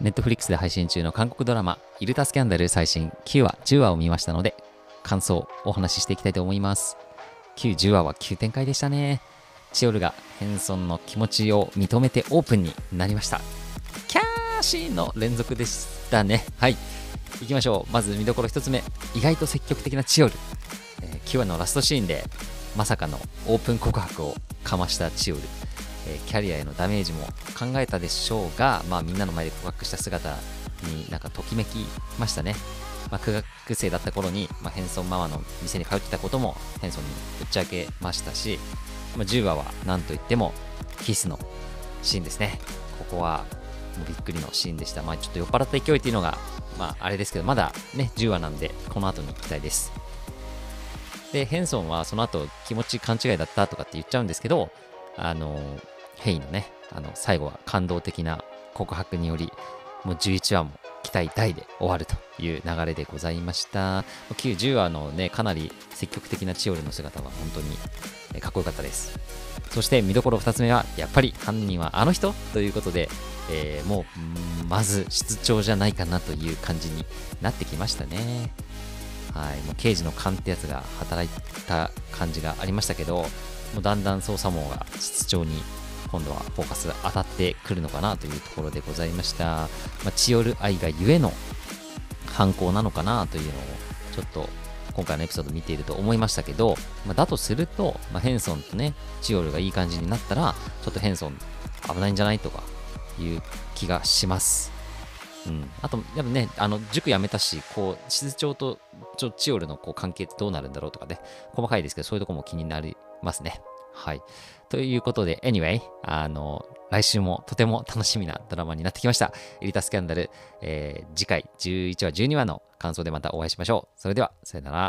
ネットフリックスで配信中の韓国ドラマ、イルタスキャンダル最新9話、10話を見ましたので、感想をお話ししていきたいと思います。9、10話は急展開でしたね。チオルがヘンソンの気持ちを認めてオープンになりました。キャーシーンの連続でしたね。はい。行きましょう。まず見どころ1つ目。意外と積極的なチオル。えー9話のラストシーンで、まさかのオープン告白をかましたチオル。えキャリアへのダメージも考えたでしょうが、まあ、みんなの前で告白した姿になんかときめきましたね。まあ、苦学生だった頃に、まあ、ヘンソンママの店に通ってたこともヘンソンにぶちゃけましたし、まあ、10話は何といってもキスのシーンですね。ここはもうびっくりのシーンでした。まあ、ちょっと酔っ払った勢いっていうのが、まあ、あれですけど、まだね、10話なんで、この後に期待です。で、ヘンソンはその後気持ち勘違いだったとかって言っちゃうんですけど、あの、ヘイのね、あの、最後は感動的な告白により、もう11話も期待大で終わるという流れでございました。9、10話のね、かなり積極的なチオルの姿は本当にかっこよかったです。そして見どころ2つ目は、やっぱり犯人はあの人ということで、えーもう、まず室長じゃないかなという感じになってきましたね。はい、もう刑事の勘ってやつが働いた感じがありましたけど、もうだんだん捜査網が室長に今度はフォーカス当たってくるのかなというところでございました。まあ、チオル愛がゆえの犯行なのかなというのをちょっと今回のエピソード見ていると思いましたけど、まあ、だとすると、まあ、ヘンソンとね、チオルがいい感じになったら、ちょっとヘンソン危ないんじゃないとかいう気がします。うん、あと、やっぱね、あの塾辞めたし、こう、室長とちょチオルのこう関係ってどうなるんだろうとかね、細かいですけど、そういうとこも気になりますね。はい。ということで、anyway、あの、来週もとても楽しみなドラマになってきました。エリタスキャンダル、えー次回11話、12話の感想でまたお会いしましょう。それでは、さよなら。